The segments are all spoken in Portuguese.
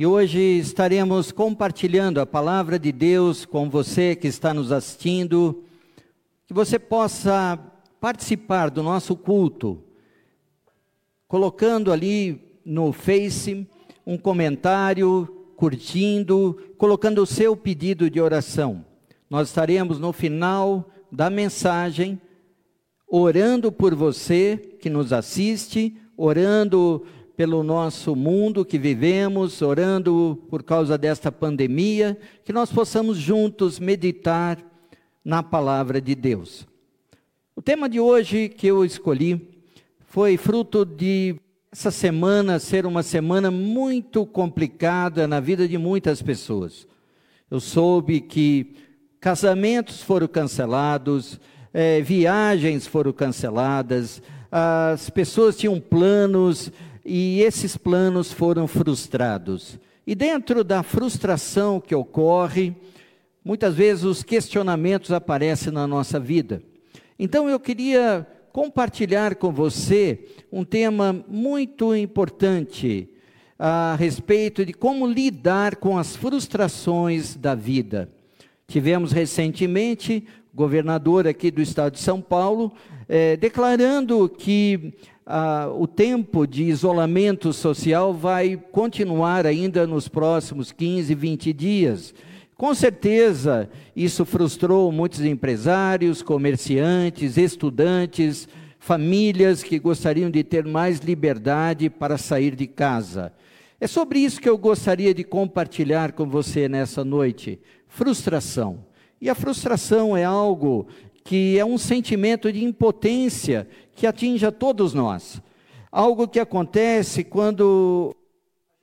E hoje estaremos compartilhando a palavra de Deus com você que está nos assistindo, que você possa participar do nosso culto, colocando ali no Face um comentário, curtindo, colocando o seu pedido de oração. Nós estaremos no final da mensagem orando por você que nos assiste, orando pelo nosso mundo que vivemos, orando por causa desta pandemia, que nós possamos juntos meditar na palavra de Deus. O tema de hoje que eu escolhi foi fruto de essa semana ser uma semana muito complicada na vida de muitas pessoas. Eu soube que casamentos foram cancelados, é, viagens foram canceladas, as pessoas tinham planos e esses planos foram frustrados. E dentro da frustração que ocorre, muitas vezes os questionamentos aparecem na nossa vida. Então eu queria compartilhar com você um tema muito importante a respeito de como lidar com as frustrações da vida. Tivemos recentemente governador aqui do estado de São Paulo eh, declarando que ah, o tempo de isolamento social vai continuar ainda nos próximos 15, 20 dias. Com certeza, isso frustrou muitos empresários, comerciantes, estudantes, famílias que gostariam de ter mais liberdade para sair de casa. É sobre isso que eu gostaria de compartilhar com você nessa noite: frustração. E a frustração é algo que é um sentimento de impotência que atinge a todos nós. Algo que acontece quando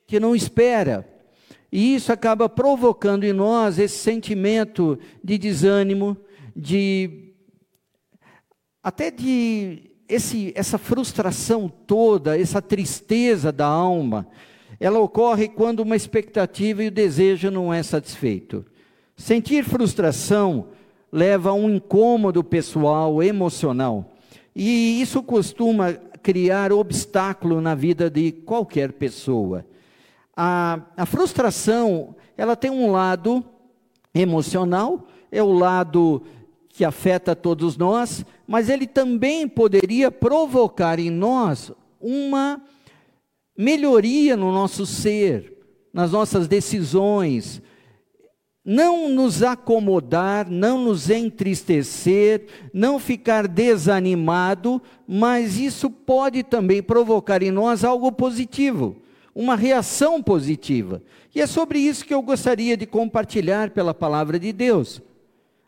que não espera. E isso acaba provocando em nós esse sentimento de desânimo, de até de esse, essa frustração toda, essa tristeza da alma, ela ocorre quando uma expectativa e o desejo não é satisfeito. Sentir frustração leva a um incômodo pessoal, emocional. E isso costuma criar obstáculo na vida de qualquer pessoa. A, a frustração, ela tem um lado emocional, é o lado que afeta todos nós, mas ele também poderia provocar em nós uma melhoria no nosso ser, nas nossas decisões, não nos acomodar, não nos entristecer, não ficar desanimado, mas isso pode também provocar em nós algo positivo, uma reação positiva. E é sobre isso que eu gostaria de compartilhar pela palavra de Deus.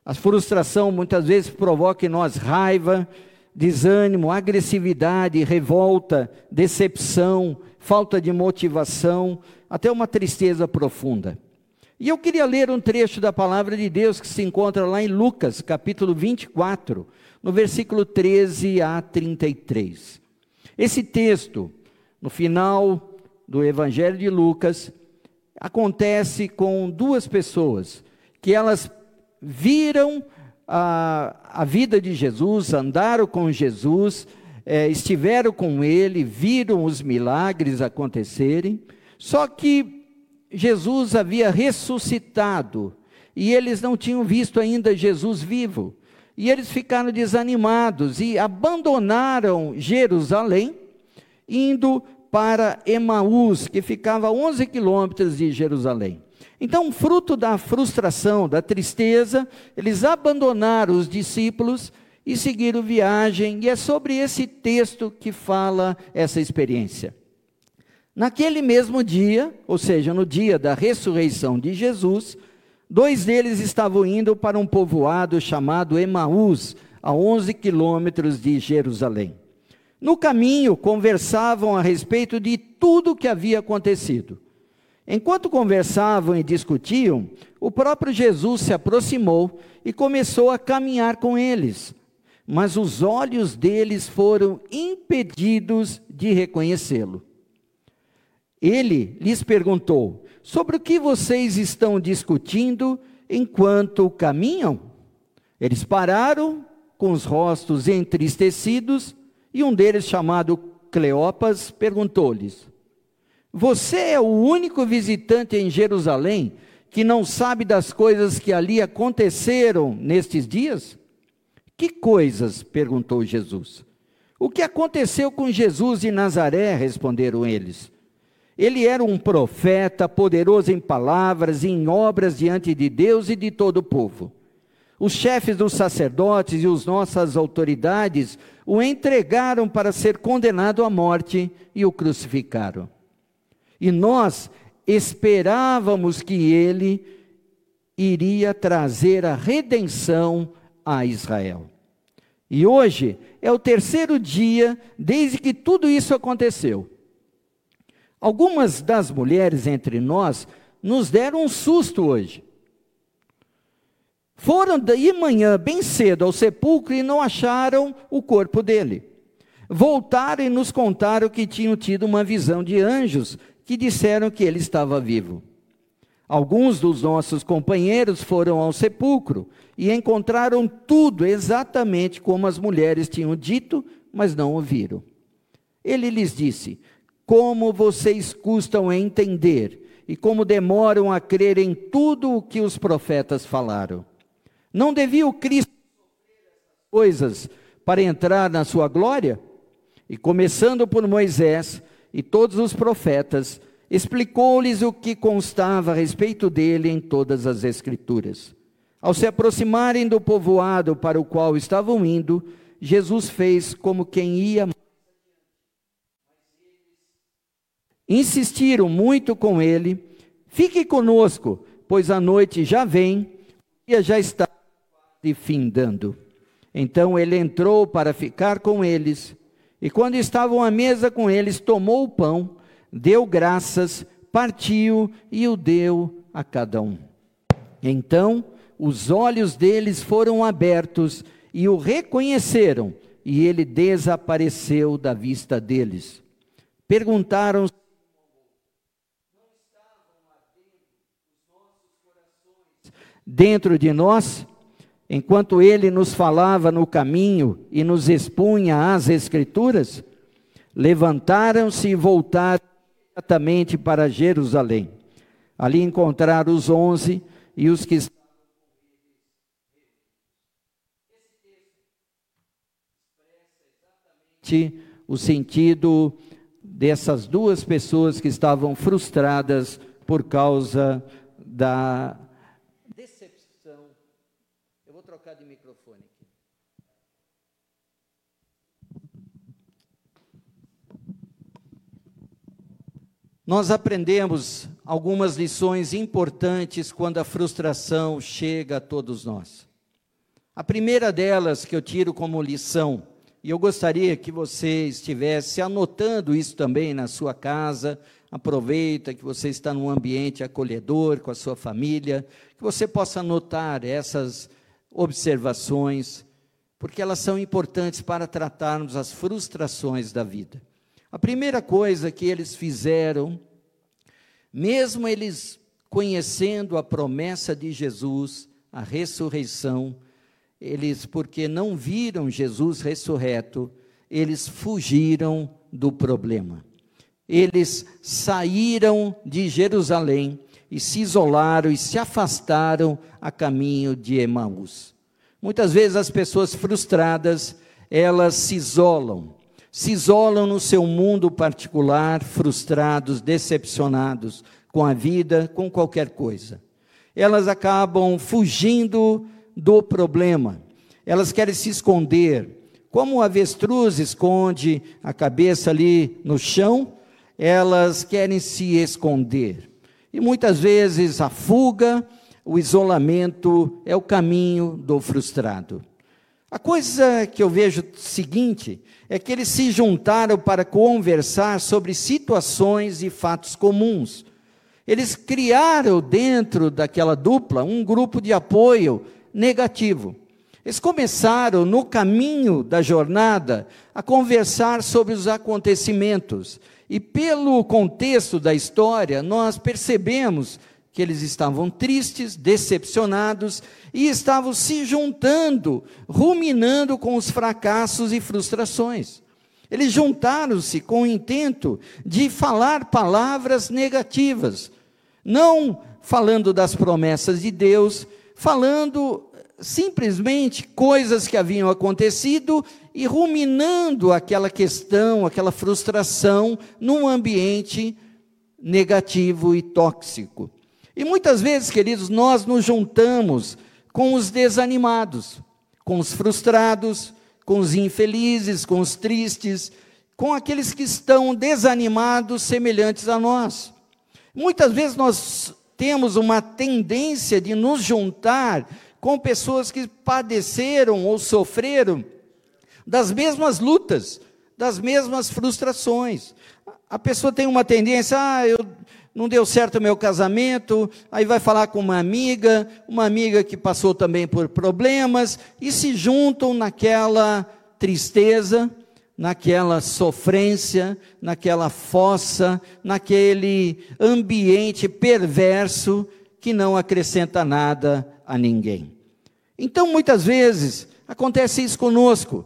A frustração muitas vezes provoca em nós raiva, desânimo, agressividade, revolta, decepção, falta de motivação, até uma tristeza profunda. E eu queria ler um trecho da palavra de Deus que se encontra lá em Lucas, capítulo 24, no versículo 13 a 33. Esse texto, no final do Evangelho de Lucas, acontece com duas pessoas que elas viram a, a vida de Jesus, andaram com Jesus, é, estiveram com ele, viram os milagres acontecerem, só que Jesus havia ressuscitado e eles não tinham visto ainda Jesus vivo. E eles ficaram desanimados e abandonaram Jerusalém, indo para Emaús, que ficava a 11 quilômetros de Jerusalém. Então, fruto da frustração, da tristeza, eles abandonaram os discípulos e seguiram viagem, e é sobre esse texto que fala essa experiência. Naquele mesmo dia, ou seja, no dia da ressurreição de Jesus, dois deles estavam indo para um povoado chamado Emaús, a 11 quilômetros de Jerusalém. No caminho, conversavam a respeito de tudo o que havia acontecido. Enquanto conversavam e discutiam, o próprio Jesus se aproximou e começou a caminhar com eles. Mas os olhos deles foram impedidos de reconhecê-lo. Ele lhes perguntou: Sobre o que vocês estão discutindo enquanto caminham? Eles pararam, com os rostos entristecidos, e um deles, chamado Cleopas, perguntou-lhes: Você é o único visitante em Jerusalém que não sabe das coisas que ali aconteceram nestes dias? Que coisas? perguntou Jesus. O que aconteceu com Jesus de Nazaré? responderam eles. Ele era um profeta, poderoso em palavras e em obras diante de Deus e de todo o povo. Os chefes dos sacerdotes e as nossas autoridades o entregaram para ser condenado à morte e o crucificaram. E nós esperávamos que ele iria trazer a redenção a Israel. E hoje é o terceiro dia desde que tudo isso aconteceu. Algumas das mulheres entre nós nos deram um susto hoje. Foram de manhã bem cedo ao sepulcro e não acharam o corpo dele. Voltaram e nos contaram que tinham tido uma visão de anjos que disseram que ele estava vivo. Alguns dos nossos companheiros foram ao sepulcro e encontraram tudo exatamente como as mulheres tinham dito, mas não ouviram. Ele lhes disse: Como vocês custam a entender e como demoram a crer em tudo o que os profetas falaram. Não devia o Cristo coisas para entrar na sua glória? E começando por Moisés, e todos os profetas, explicou-lhes o que constava a respeito dele em todas as Escrituras. Ao se aproximarem do povoado para o qual estavam indo, Jesus fez como quem ia. Insistiram muito com ele: Fique conosco, pois a noite já vem, o dia já está findando. Então ele entrou para ficar com eles. E quando estavam à mesa com eles, tomou o pão, deu graças, partiu e o deu a cada um. Então os olhos deles foram abertos e o reconheceram, e ele desapareceu da vista deles. Perguntaram dentro de nós? enquanto ele nos falava no caminho e nos expunha as Escrituras, levantaram-se e voltaram imediatamente para Jerusalém. Ali encontraram os onze e os que estavam o sentido dessas duas pessoas que estavam frustradas por causa da Nós aprendemos algumas lições importantes quando a frustração chega a todos nós. A primeira delas que eu tiro como lição, e eu gostaria que você estivesse anotando isso também na sua casa, aproveita que você está num ambiente acolhedor com a sua família, que você possa anotar essas observações, porque elas são importantes para tratarmos as frustrações da vida. A primeira coisa que eles fizeram, mesmo eles conhecendo a promessa de Jesus, a ressurreição, eles, porque não viram Jesus ressurreto, eles fugiram do problema. Eles saíram de Jerusalém e se isolaram e se afastaram a caminho de Emaús. Muitas vezes as pessoas frustradas, elas se isolam, se isolam no seu mundo particular, frustrados, decepcionados com a vida, com qualquer coisa. Elas acabam fugindo do problema. Elas querem se esconder. Como o avestruz esconde a cabeça ali no chão, elas querem se esconder. E muitas vezes a fuga, o isolamento é o caminho do frustrado. A coisa que eu vejo seguinte é que eles se juntaram para conversar sobre situações e fatos comuns. Eles criaram dentro daquela dupla um grupo de apoio negativo. Eles começaram no caminho da jornada a conversar sobre os acontecimentos. E pelo contexto da história, nós percebemos que eles estavam tristes, decepcionados e estavam se juntando, ruminando com os fracassos e frustrações. Eles juntaram-se com o intento de falar palavras negativas, não falando das promessas de Deus, falando simplesmente coisas que haviam acontecido e ruminando aquela questão, aquela frustração num ambiente negativo e tóxico. E muitas vezes, queridos, nós nos juntamos com os desanimados, com os frustrados, com os infelizes, com os tristes, com aqueles que estão desanimados, semelhantes a nós. Muitas vezes nós temos uma tendência de nos juntar com pessoas que padeceram ou sofreram das mesmas lutas, das mesmas frustrações. A pessoa tem uma tendência, ah, eu não deu certo o meu casamento, aí vai falar com uma amiga, uma amiga que passou também por problemas, e se juntam naquela tristeza, naquela sofrência, naquela fossa, naquele ambiente perverso que não acrescenta nada a ninguém. Então, muitas vezes, acontece isso conosco.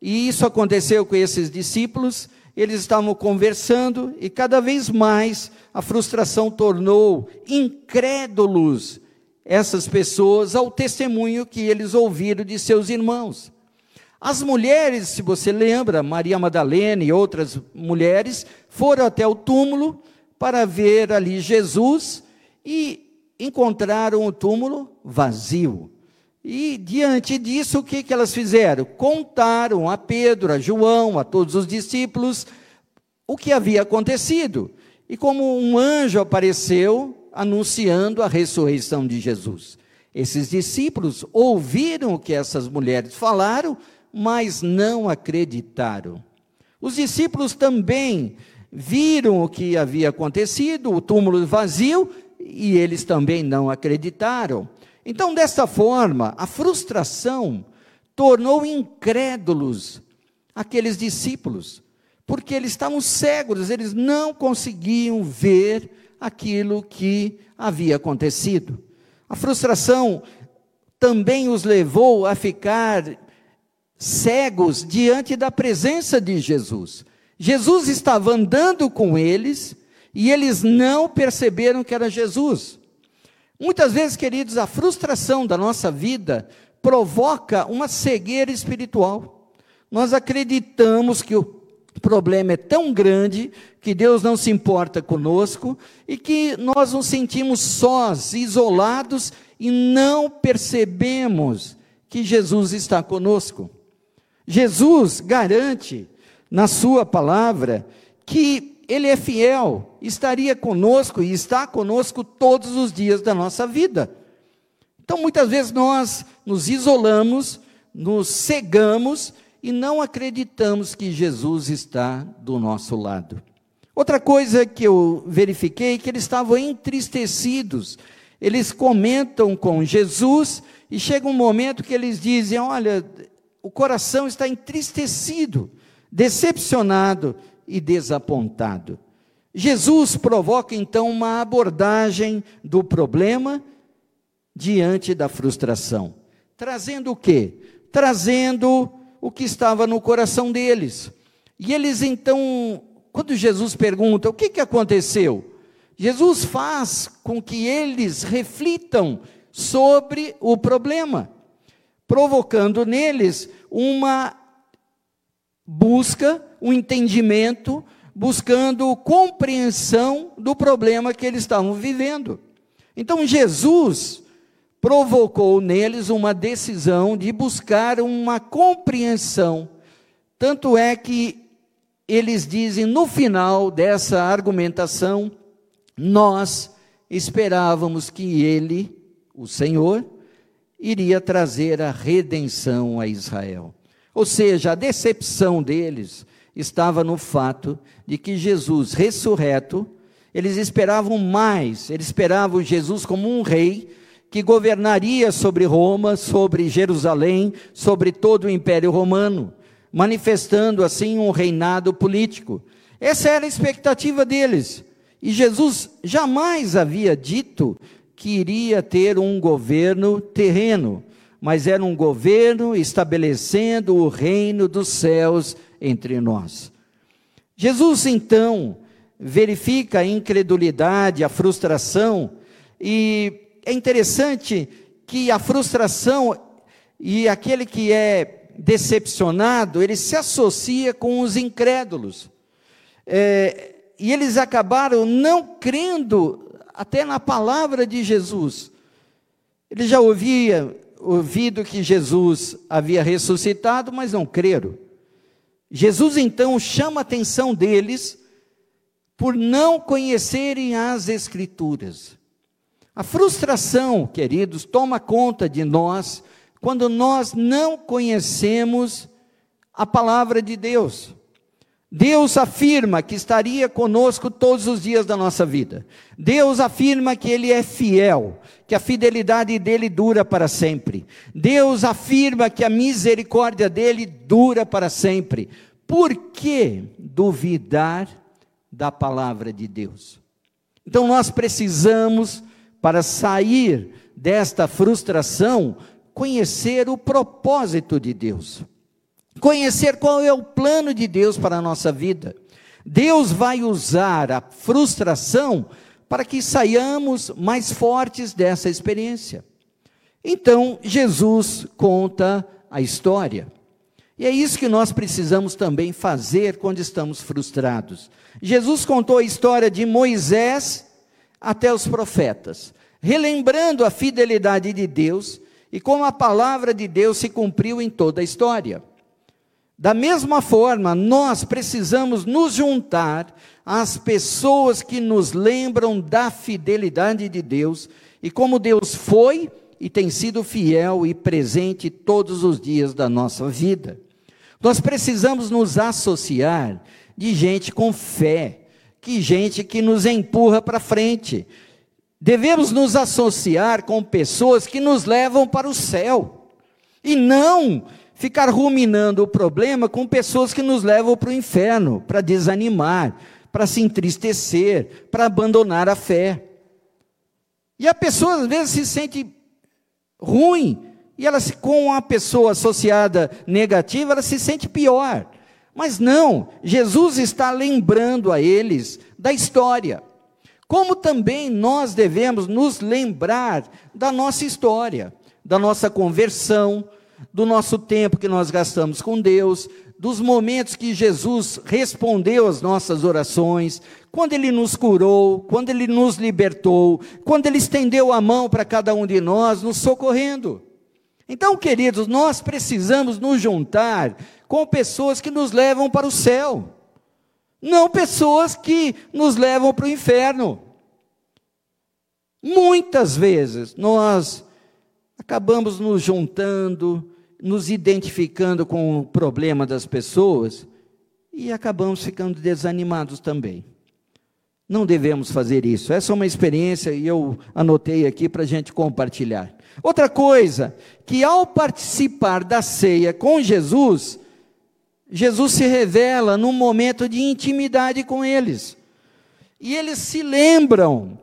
E isso aconteceu com esses discípulos, eles estavam conversando e cada vez mais a frustração tornou incrédulos essas pessoas ao testemunho que eles ouviram de seus irmãos. As mulheres, se você lembra, Maria Madalena e outras mulheres, foram até o túmulo para ver ali Jesus e encontraram o túmulo vazio. E diante disso, o que, que elas fizeram? Contaram a Pedro, a João, a todos os discípulos o que havia acontecido. E como um anjo apareceu anunciando a ressurreição de Jesus. Esses discípulos ouviram o que essas mulheres falaram, mas não acreditaram. Os discípulos também viram o que havia acontecido, o túmulo vazio, e eles também não acreditaram. Então, desta forma, a frustração tornou incrédulos aqueles discípulos, porque eles estavam cegos, eles não conseguiam ver aquilo que havia acontecido. A frustração também os levou a ficar cegos diante da presença de Jesus. Jesus estava andando com eles e eles não perceberam que era Jesus. Muitas vezes, queridos, a frustração da nossa vida provoca uma cegueira espiritual. Nós acreditamos que o problema é tão grande que Deus não se importa conosco e que nós nos sentimos sós, isolados e não percebemos que Jesus está conosco. Jesus garante na sua palavra que ele é fiel, estaria conosco e está conosco todos os dias da nossa vida. Então, muitas vezes nós nos isolamos, nos cegamos e não acreditamos que Jesus está do nosso lado. Outra coisa que eu verifiquei é que eles estavam entristecidos. Eles comentam com Jesus e chega um momento que eles dizem: Olha, o coração está entristecido, decepcionado e desapontado. Jesus provoca então uma abordagem do problema diante da frustração, trazendo o quê? Trazendo o que estava no coração deles. E eles então, quando Jesus pergunta o que, que aconteceu, Jesus faz com que eles reflitam sobre o problema, provocando neles uma busca o entendimento, buscando compreensão do problema que eles estavam vivendo. Então Jesus provocou neles uma decisão de buscar uma compreensão. Tanto é que eles dizem no final dessa argumentação, nós esperávamos que ele, o Senhor, iria trazer a redenção a Israel. Ou seja, a decepção deles estava no fato de que Jesus ressurreto, eles esperavam mais, eles esperavam Jesus como um rei que governaria sobre Roma, sobre Jerusalém, sobre todo o Império Romano, manifestando assim um reinado político. Essa era a expectativa deles. E Jesus jamais havia dito que iria ter um governo terreno mas era um governo estabelecendo o reino dos céus entre nós. Jesus, então, verifica a incredulidade, a frustração, e é interessante que a frustração e aquele que é decepcionado, ele se associa com os incrédulos. É, e eles acabaram não crendo até na palavra de Jesus. Ele já ouvia ouvido que Jesus havia ressuscitado, mas não creram. Jesus então chama a atenção deles por não conhecerem as Escrituras. A frustração, queridos, toma conta de nós quando nós não conhecemos a palavra de Deus. Deus afirma que estaria conosco todos os dias da nossa vida. Deus afirma que Ele é fiel, que a fidelidade dele dura para sempre. Deus afirma que a misericórdia dele dura para sempre. Por que duvidar da palavra de Deus? Então nós precisamos, para sair desta frustração, conhecer o propósito de Deus conhecer qual é o plano de Deus para a nossa vida. Deus vai usar a frustração para que saiamos mais fortes dessa experiência. Então, Jesus conta a história. E é isso que nós precisamos também fazer quando estamos frustrados. Jesus contou a história de Moisés até os profetas, relembrando a fidelidade de Deus e como a palavra de Deus se cumpriu em toda a história. Da mesma forma, nós precisamos nos juntar às pessoas que nos lembram da fidelidade de Deus e como Deus foi e tem sido fiel e presente todos os dias da nossa vida. Nós precisamos nos associar de gente com fé, que gente que nos empurra para frente. Devemos nos associar com pessoas que nos levam para o céu e não ficar ruminando o problema com pessoas que nos levam para o inferno, para desanimar, para se entristecer, para abandonar a fé. E a pessoa às vezes se sente ruim, e ela com uma pessoa associada negativa, ela se sente pior. Mas não, Jesus está lembrando a eles da história. Como também nós devemos nos lembrar da nossa história, da nossa conversão, do nosso tempo que nós gastamos com Deus, dos momentos que Jesus respondeu às nossas orações, quando Ele nos curou, quando Ele nos libertou, quando Ele estendeu a mão para cada um de nós, nos socorrendo. Então, queridos, nós precisamos nos juntar com pessoas que nos levam para o céu, não pessoas que nos levam para o inferno. Muitas vezes nós acabamos nos juntando, nos identificando com o problema das pessoas e acabamos ficando desanimados também. Não devemos fazer isso. Essa é uma experiência e eu anotei aqui para a gente compartilhar. Outra coisa, que ao participar da ceia com Jesus, Jesus se revela num momento de intimidade com eles. E eles se lembram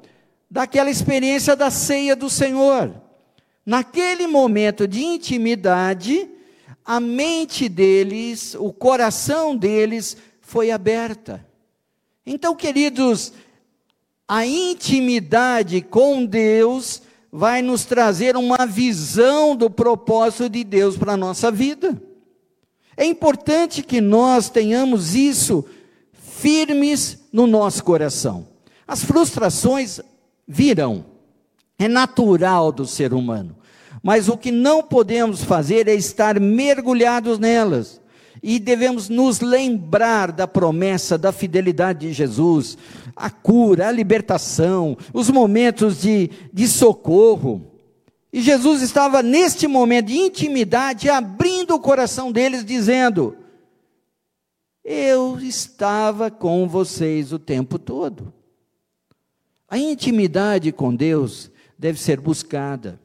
daquela experiência da ceia do Senhor. Naquele momento de intimidade, a mente deles, o coração deles foi aberta. Então, queridos, a intimidade com Deus vai nos trazer uma visão do propósito de Deus para a nossa vida. É importante que nós tenhamos isso firmes no nosso coração. As frustrações virão, é natural do ser humano. Mas o que não podemos fazer é estar mergulhados nelas. E devemos nos lembrar da promessa da fidelidade de Jesus, a cura, a libertação, os momentos de, de socorro. E Jesus estava neste momento de intimidade, abrindo o coração deles, dizendo: Eu estava com vocês o tempo todo. A intimidade com Deus deve ser buscada.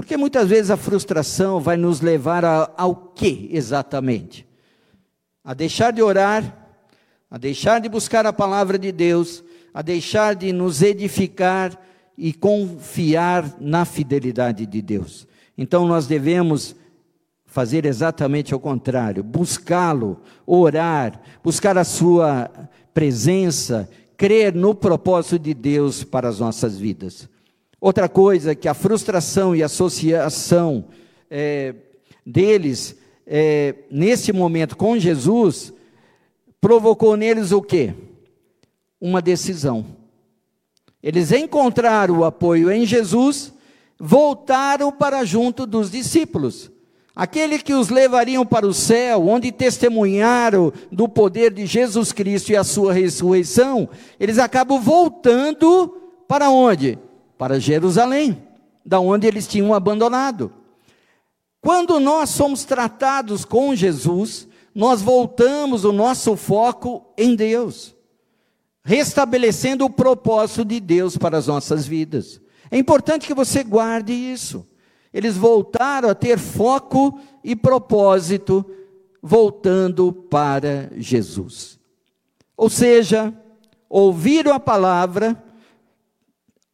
Porque muitas vezes a frustração vai nos levar a, ao que exatamente? A deixar de orar, a deixar de buscar a palavra de Deus, a deixar de nos edificar e confiar na fidelidade de Deus. Então nós devemos fazer exatamente o contrário, buscá-lo, orar, buscar a sua presença, crer no propósito de Deus para as nossas vidas. Outra coisa que a frustração e associação é, deles é, nesse momento com Jesus provocou neles o quê? Uma decisão. Eles encontraram o apoio em Jesus, voltaram para junto dos discípulos. Aquele que os levariam para o céu, onde testemunharam do poder de Jesus Cristo e a sua ressurreição, eles acabam voltando para onde? Para Jerusalém, da onde eles tinham abandonado. Quando nós somos tratados com Jesus, nós voltamos o nosso foco em Deus, restabelecendo o propósito de Deus para as nossas vidas. É importante que você guarde isso. Eles voltaram a ter foco e propósito, voltando para Jesus. Ou seja, ouviram a palavra,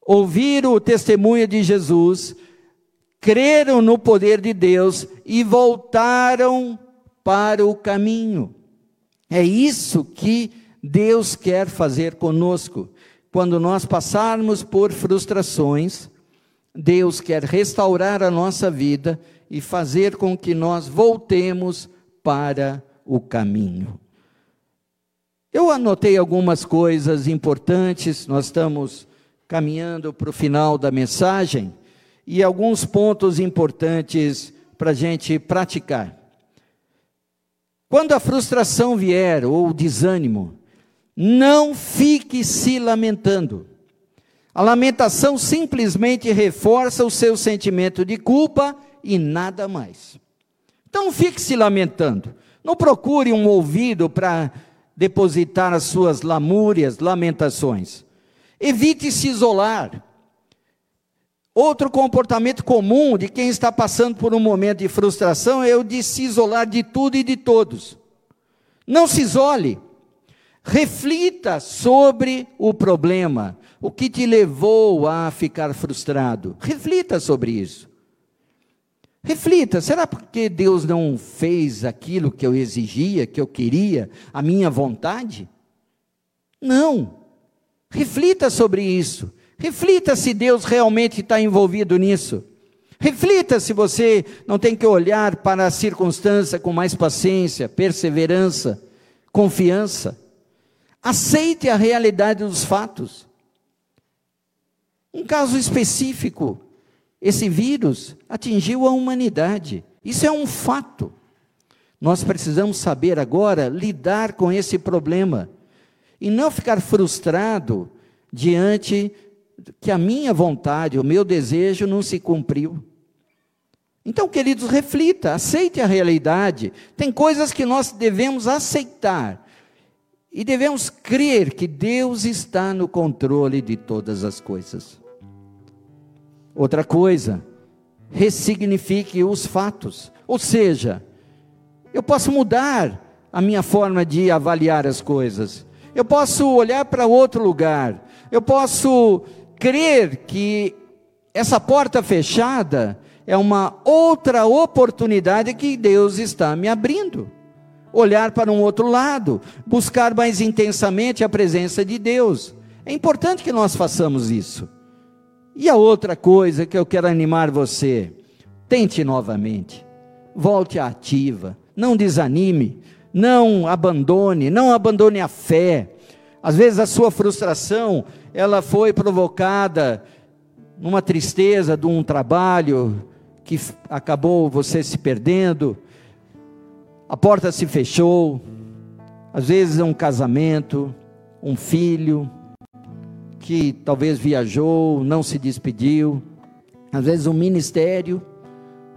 ouviram o testemunho de Jesus, creram no poder de Deus e voltaram para o caminho. É isso que Deus quer fazer conosco. Quando nós passarmos por frustrações, Deus quer restaurar a nossa vida e fazer com que nós voltemos para o caminho. Eu anotei algumas coisas importantes, nós estamos caminhando para o final da mensagem, e alguns pontos importantes para a gente praticar. Quando a frustração vier ou o desânimo, não fique se lamentando. A lamentação simplesmente reforça o seu sentimento de culpa e nada mais. Então fique se lamentando. Não procure um ouvido para depositar as suas lamúrias, lamentações. Evite se isolar. Outro comportamento comum de quem está passando por um momento de frustração é o de se isolar de tudo e de todos. Não se isole. Reflita sobre o problema, o que te levou a ficar frustrado. Reflita sobre isso. Reflita, será porque Deus não fez aquilo que eu exigia, que eu queria, a minha vontade? Não. Reflita sobre isso. Reflita se Deus realmente está envolvido nisso. Reflita se você não tem que olhar para a circunstância com mais paciência, perseverança, confiança. Aceite a realidade dos fatos. Um caso específico, esse vírus atingiu a humanidade. Isso é um fato. Nós precisamos saber agora lidar com esse problema e não ficar frustrado diante que a minha vontade, o meu desejo não se cumpriu. Então, queridos, reflita, aceite a realidade. Tem coisas que nós devemos aceitar e devemos crer que Deus está no controle de todas as coisas. Outra coisa, ressignifique os fatos. Ou seja, eu posso mudar a minha forma de avaliar as coisas. Eu posso olhar para outro lugar. Eu posso crer que essa porta fechada é uma outra oportunidade que Deus está me abrindo olhar para um outro lado, buscar mais intensamente a presença de Deus. É importante que nós façamos isso. E a outra coisa que eu quero animar você, tente novamente. Volte à ativa, não desanime, não abandone, não abandone a fé. Às vezes a sua frustração, ela foi provocada numa tristeza de um trabalho que acabou você se perdendo, a porta se fechou, às vezes é um casamento, um filho que talvez viajou, não se despediu, às vezes um ministério,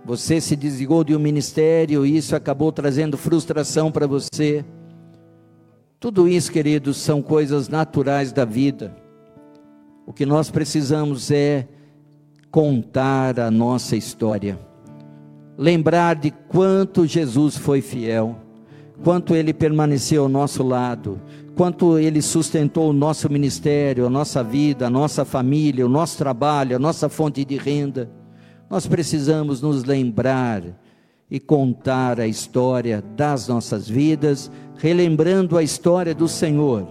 você se desligou de um ministério e isso acabou trazendo frustração para você. Tudo isso, queridos, são coisas naturais da vida. O que nós precisamos é contar a nossa história lembrar de quanto Jesus foi fiel, quanto ele permaneceu ao nosso lado, quanto ele sustentou o nosso ministério, a nossa vida, a nossa família, o nosso trabalho, a nossa fonte de renda. Nós precisamos nos lembrar e contar a história das nossas vidas, relembrando a história do Senhor,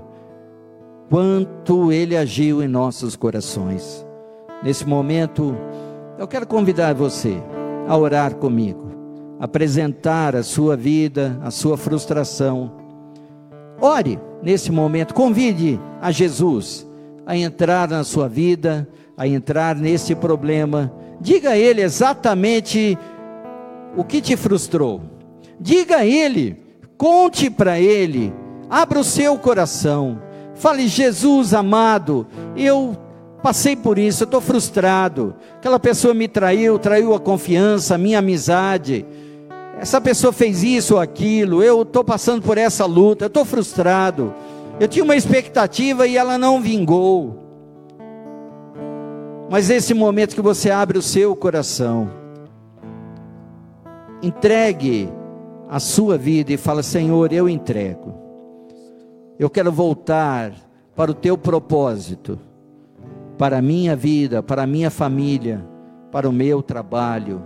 quanto Ele agiu em nossos corações. Nesse momento, eu quero convidar você a orar comigo, apresentar a sua vida, a sua frustração. Ore nesse momento, convide a Jesus a entrar na sua vida, a entrar nesse problema. Diga a Ele exatamente o que te frustrou. Diga a Ele, conte para Ele, abra o seu coração. Fale, Jesus amado, eu passei por isso, eu estou frustrado. Aquela pessoa me traiu, traiu a confiança, a minha amizade. Essa pessoa fez isso ou aquilo, eu estou passando por essa luta, eu estou frustrado. Eu tinha uma expectativa e ela não vingou. Mas esse momento que você abre o seu coração, entregue a sua vida e fala: Senhor, eu entrego. Eu quero voltar para o teu propósito, para a minha vida, para a minha família, para o meu trabalho.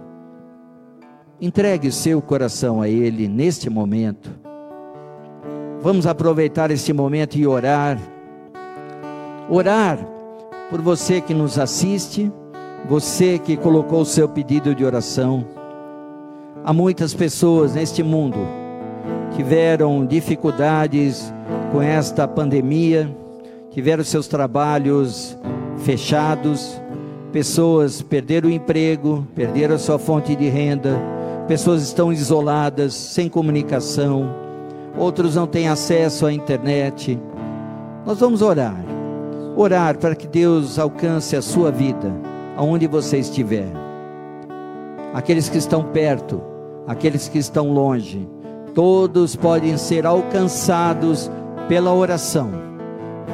Entregue seu coração a Ele neste momento. Vamos aproveitar este momento e orar. Orar por você que nos assiste, você que colocou o seu pedido de oração Há muitas pessoas neste mundo tiveram dificuldades com esta pandemia, tiveram seus trabalhos fechados, pessoas perderam o emprego, perderam a sua fonte de renda, pessoas estão isoladas, sem comunicação, outros não têm acesso à internet. Nós vamos orar, orar para que Deus alcance a sua vida, aonde você estiver. Aqueles que estão perto, aqueles que estão longe, todos podem ser alcançados pela oração,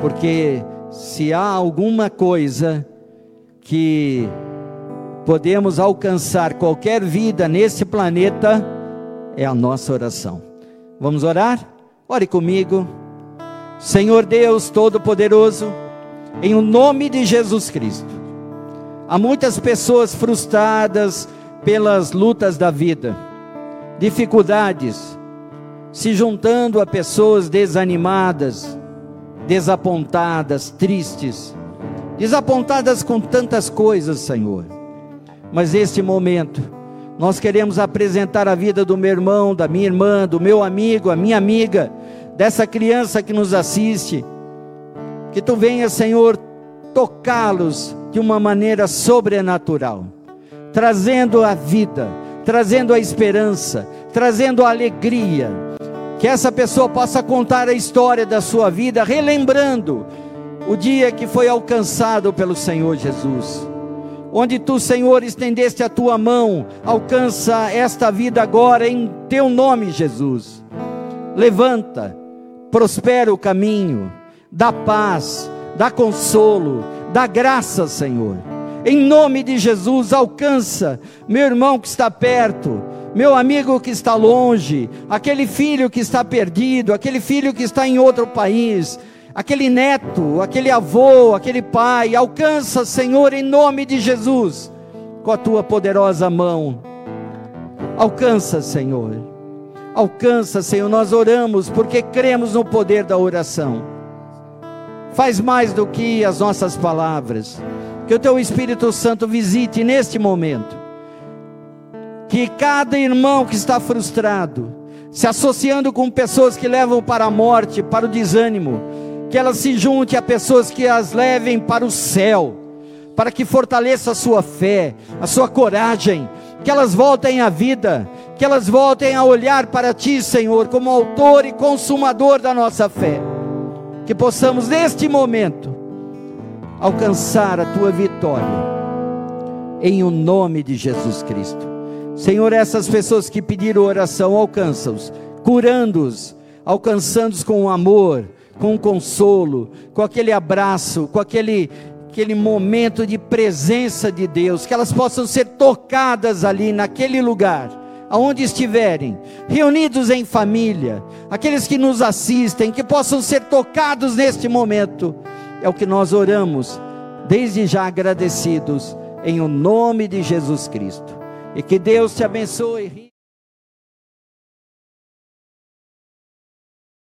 porque se há alguma coisa que podemos alcançar qualquer vida nesse planeta, é a nossa oração. Vamos orar? Ore comigo. Senhor Deus Todo-Poderoso, em o nome de Jesus Cristo. Há muitas pessoas frustradas pelas lutas da vida dificuldades, se juntando a pessoas desanimadas, desapontadas, tristes, desapontadas com tantas coisas, Senhor. Mas neste momento, nós queremos apresentar a vida do meu irmão, da minha irmã, do meu amigo, a minha amiga, dessa criança que nos assiste. Que tu venha, Senhor, tocá-los de uma maneira sobrenatural, trazendo a vida trazendo a esperança, trazendo a alegria. Que essa pessoa possa contar a história da sua vida, relembrando o dia que foi alcançado pelo Senhor Jesus. Onde tu, Senhor, estendeste a tua mão, alcança esta vida agora em teu nome, Jesus. Levanta, prospera o caminho, dá paz, dá consolo, dá graça, Senhor em nome de Jesus, alcança meu irmão que está perto, meu amigo que está longe, aquele filho que está perdido, aquele filho que está em outro país, aquele neto, aquele avô, aquele pai. Alcança, Senhor, em nome de Jesus, com a tua poderosa mão. Alcança, Senhor. Alcança, Senhor. Nós oramos porque cremos no poder da oração. Faz mais do que as nossas palavras que o teu Espírito Santo visite neste momento. Que cada irmão que está frustrado, se associando com pessoas que levam para a morte, para o desânimo, que elas se junte a pessoas que as levem para o céu, para que fortaleça a sua fé, a sua coragem, que elas voltem à vida, que elas voltem a olhar para ti, Senhor, como autor e consumador da nossa fé. Que possamos neste momento alcançar a tua vitória, em o nome de Jesus Cristo. Senhor, essas pessoas que pediram oração, alcança-os, curando-os, alcançando-os com amor, com consolo, com aquele abraço, com aquele, aquele momento de presença de Deus, que elas possam ser tocadas ali naquele lugar, aonde estiverem, reunidos em família, aqueles que nos assistem, que possam ser tocados neste momento é o que nós oramos, desde já agradecidos, em o nome de Jesus Cristo. E que Deus te abençoe.